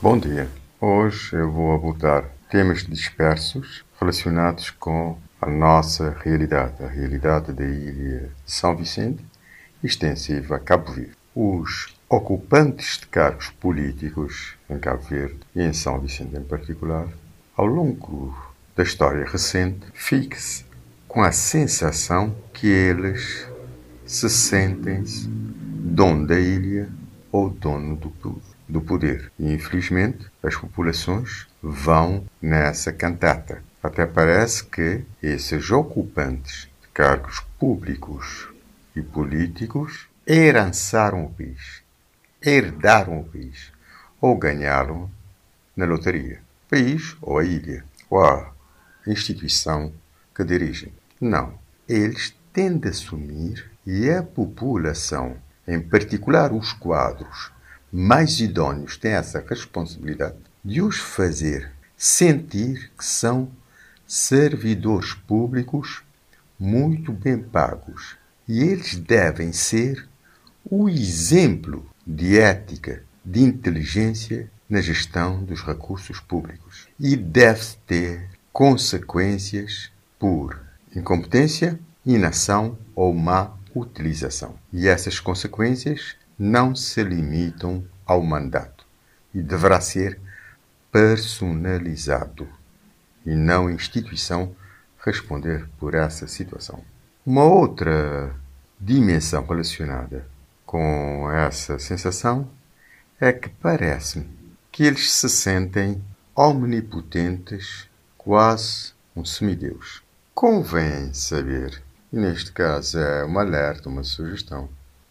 Bom dia. Hoje eu vou abordar temas dispersos relacionados com a nossa realidade, a realidade da ilha de São Vicente, extensiva a Cabo Verde. Os ocupantes de cargos políticos em Cabo Verde e em São Vicente em particular, ao longo da história recente, fixe com a sensação que eles se sentem dono da ilha ou dono do, do poder. E, infelizmente, as populações vão nessa cantata. Até parece que esses ocupantes de cargos públicos e políticos herançaram o país, herdaram o país ou ganharam na loteria. País ou a ilha, ou a instituição que dirigem. Não. Eles têm de assumir e a população, em particular os quadros mais idôneos, têm essa responsabilidade de os fazer sentir que são servidores públicos muito bem pagos. E eles devem ser o exemplo de ética, de inteligência na gestão dos recursos públicos. E deve ter consequências por incompetência, inação ou má utilização. E essas consequências não se limitam ao mandato e deverá ser personalizado e não instituição responder por essa situação. Uma outra dimensão relacionada com essa sensação é que parece-me que eles se sentem omnipotentes, quase um semideus. Convém saber, e neste caso é um alerta, uma sugestão,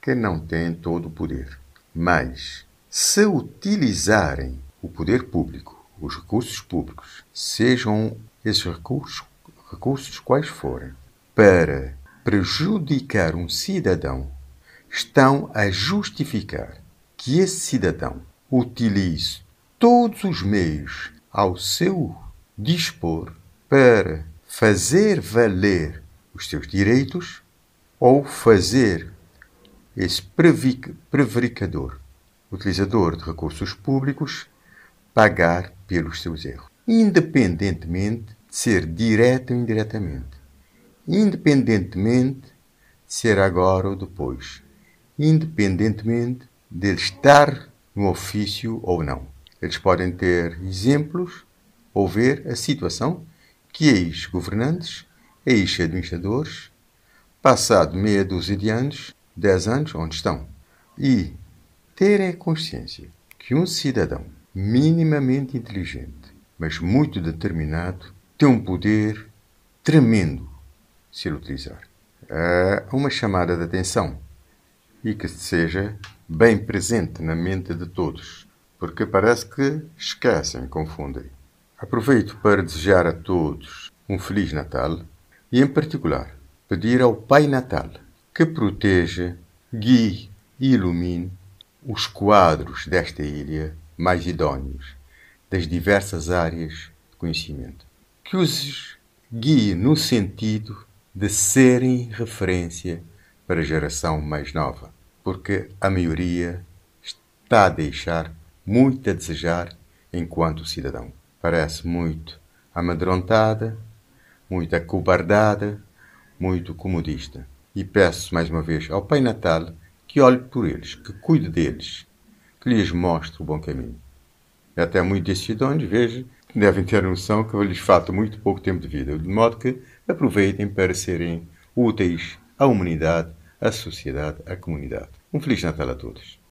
que não têm todo o poder. Mas, se utilizarem o poder público, os recursos públicos, sejam esses recursos, recursos quais forem, para prejudicar um cidadão, estão a justificar que esse cidadão utilize todos os meios ao seu dispor para fazer valer os seus direitos ou fazer esse prevaricador, utilizador de recursos públicos, pagar pelos seus erros, independentemente de ser direto ou indiretamente, independentemente de ser agora ou depois, independentemente de ele estar no ofício ou não. Eles podem ter exemplos ou ver a situação que ex-governantes, ex-administradores, passado meia dúzia de anos, dez anos, onde estão. E terem consciência que um cidadão minimamente inteligente, mas muito determinado, tem um poder tremendo se ele utilizar. É uma chamada de atenção e que seja bem presente na mente de todos, porque parece que esquecem, confundem. Aproveito para desejar a todos um Feliz Natal e, em particular, pedir ao Pai Natal que proteja, guie e ilumine os quadros desta ilha mais idôneos das diversas áreas de conhecimento. Que os guie no sentido de serem referência para a geração mais nova, porque a maioria está a deixar muito a desejar enquanto cidadão parece muito amedrontada, muito acobardada, muito comodista. E peço mais uma vez ao Pai Natal que olhe por eles, que cuide deles, que lhes mostre o bom caminho. E até muito decidões, veja, devem ter noção que lhes falta muito pouco tempo de vida, de modo que aproveitem para serem úteis à humanidade, à sociedade, à comunidade. Um Feliz Natal a todos.